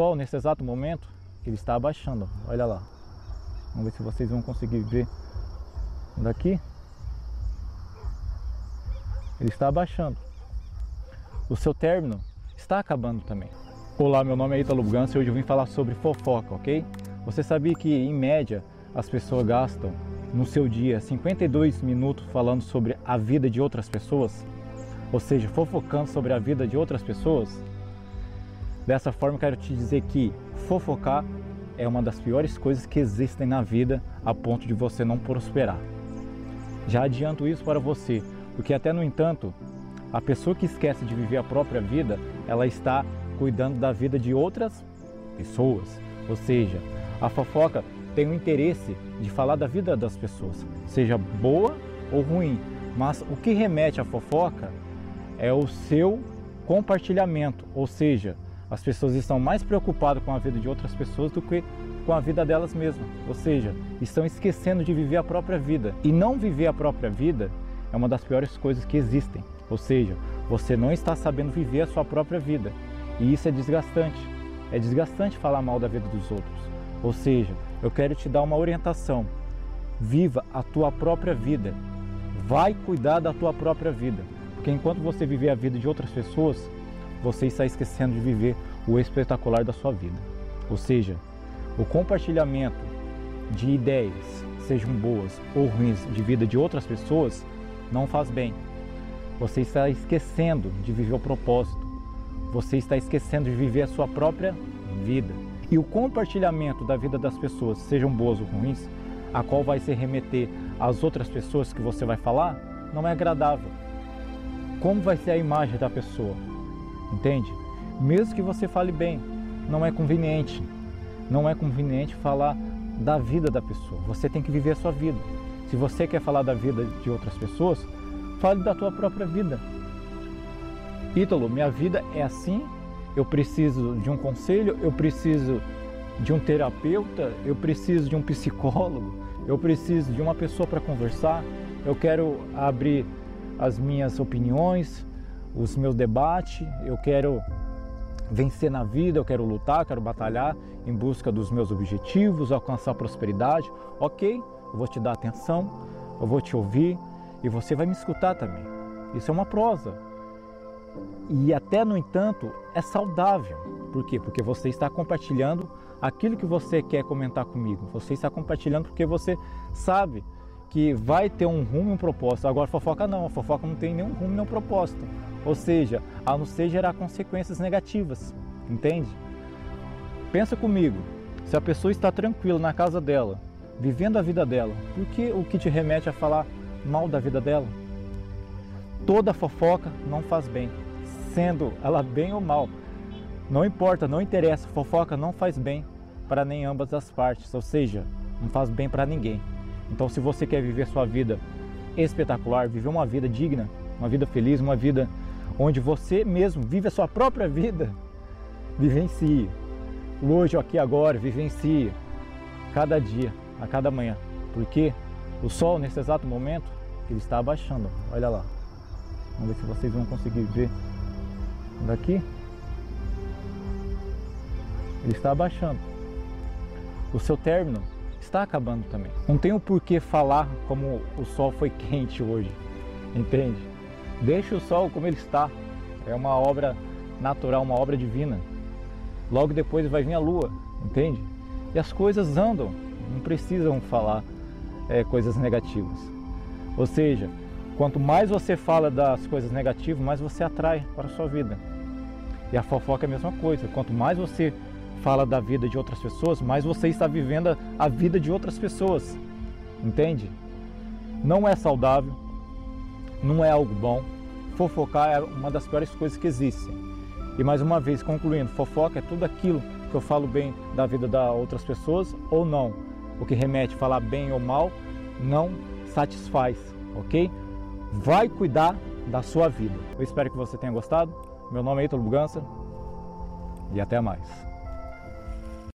sol nesse exato momento, ele está abaixando. Olha lá. Vamos ver se vocês vão conseguir ver daqui. Ele está abaixando. O seu término está acabando também. Olá, meu nome é Italo Bugança e hoje eu vim falar sobre fofoca, ok? Você sabia que, em média, as pessoas gastam no seu dia 52 minutos falando sobre a vida de outras pessoas? Ou seja, fofocando sobre a vida de outras pessoas? Dessa forma, quero te dizer que fofocar é uma das piores coisas que existem na vida a ponto de você não prosperar. Já adianto isso para você, porque até no entanto, a pessoa que esquece de viver a própria vida, ela está cuidando da vida de outras pessoas. Ou seja, a fofoca tem o interesse de falar da vida das pessoas, seja boa ou ruim. Mas o que remete à fofoca é o seu compartilhamento, ou seja, as pessoas estão mais preocupadas com a vida de outras pessoas do que com a vida delas mesmas. Ou seja, estão esquecendo de viver a própria vida. E não viver a própria vida é uma das piores coisas que existem. Ou seja, você não está sabendo viver a sua própria vida. E isso é desgastante. É desgastante falar mal da vida dos outros. Ou seja, eu quero te dar uma orientação. Viva a tua própria vida. Vai cuidar da tua própria vida. Porque enquanto você viver a vida de outras pessoas, você está esquecendo de viver o espetacular da sua vida. Ou seja, o compartilhamento de ideias, sejam boas ou ruins, de vida de outras pessoas, não faz bem. Você está esquecendo de viver o propósito. Você está esquecendo de viver a sua própria vida. E o compartilhamento da vida das pessoas, sejam boas ou ruins, a qual vai se remeter às outras pessoas que você vai falar, não é agradável. Como vai ser a imagem da pessoa? Entende? Mesmo que você fale bem, não é conveniente. Não é conveniente falar da vida da pessoa. Você tem que viver a sua vida. Se você quer falar da vida de outras pessoas, fale da tua própria vida. Ítalo, minha vida é assim, eu preciso de um conselho, eu preciso de um terapeuta, eu preciso de um psicólogo, eu preciso de uma pessoa para conversar, eu quero abrir as minhas opiniões, os meus debates, eu quero vencer na vida, eu quero lutar, quero batalhar em busca dos meus objetivos, alcançar prosperidade. Ok, eu vou te dar atenção, eu vou te ouvir e você vai me escutar também. Isso é uma prosa. E até no entanto é saudável. Por quê? Porque você está compartilhando aquilo que você quer comentar comigo. Você está compartilhando porque você sabe que vai ter um rumo e um propósito. Agora, fofoca não, a fofoca não tem nenhum rumo nem um propósito. Ou seja, a não ser gerar consequências negativas, entende? Pensa comigo, se a pessoa está tranquila na casa dela, vivendo a vida dela, por que o que te remete a falar mal da vida dela? Toda fofoca não faz bem, sendo ela bem ou mal. Não importa, não interessa, fofoca não faz bem para nem ambas as partes, ou seja, não faz bem para ninguém. Então, se você quer viver sua vida espetacular, viver uma vida digna, uma vida feliz, uma vida onde você mesmo vive a sua própria vida, vivencie. O hoje, aqui, agora, vivencie cada dia, a cada manhã. Porque o sol, nesse exato momento, ele está abaixando. Olha lá. Vamos ver se vocês vão conseguir ver daqui. Ele está abaixando. O seu término está acabando também. Não tem o porquê falar como o sol foi quente hoje, entende? Deixa o sol como ele está. É uma obra natural, uma obra divina. Logo depois vai vir a lua, entende? E as coisas andam, não precisam falar é, coisas negativas. Ou seja, quanto mais você fala das coisas negativas, mais você atrai para a sua vida. E a fofoca é a mesma coisa. Quanto mais você fala da vida de outras pessoas, mais você está vivendo a vida de outras pessoas. Entende? Não é saudável, não é algo bom. Fofocar é uma das piores coisas que existem. E mais uma vez, concluindo, fofoca é tudo aquilo que eu falo bem da vida das outras pessoas ou não. O que remete falar bem ou mal não satisfaz, ok? Vai cuidar da sua vida. Eu espero que você tenha gostado. Meu nome é Ítalo Bugança e até mais.